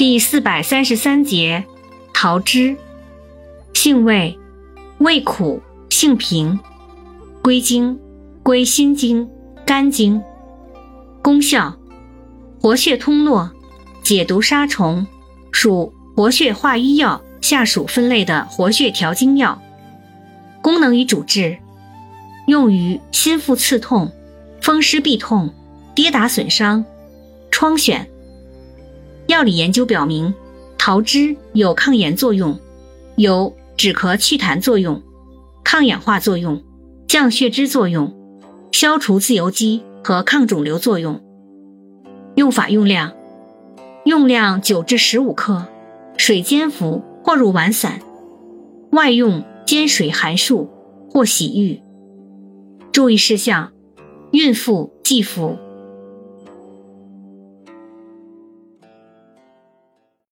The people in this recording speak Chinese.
第四百三十三节，桃枝，性味，味苦，性平，归经，归心经、肝经。功效，活血通络，解毒杀虫，属活血化瘀药下属分类的活血调经药。功能与主治，用于心腹刺痛、风湿痹痛、跌打损伤、疮癣。药理研究表明，桃枝有抗炎作用，有止咳祛痰作用，抗氧化作用，降血脂作用，消除自由基和抗肿瘤作用。用法用量：用量九至十五克，水煎服或入丸散。外用煎水含漱或洗浴。注意事项：孕妇忌服。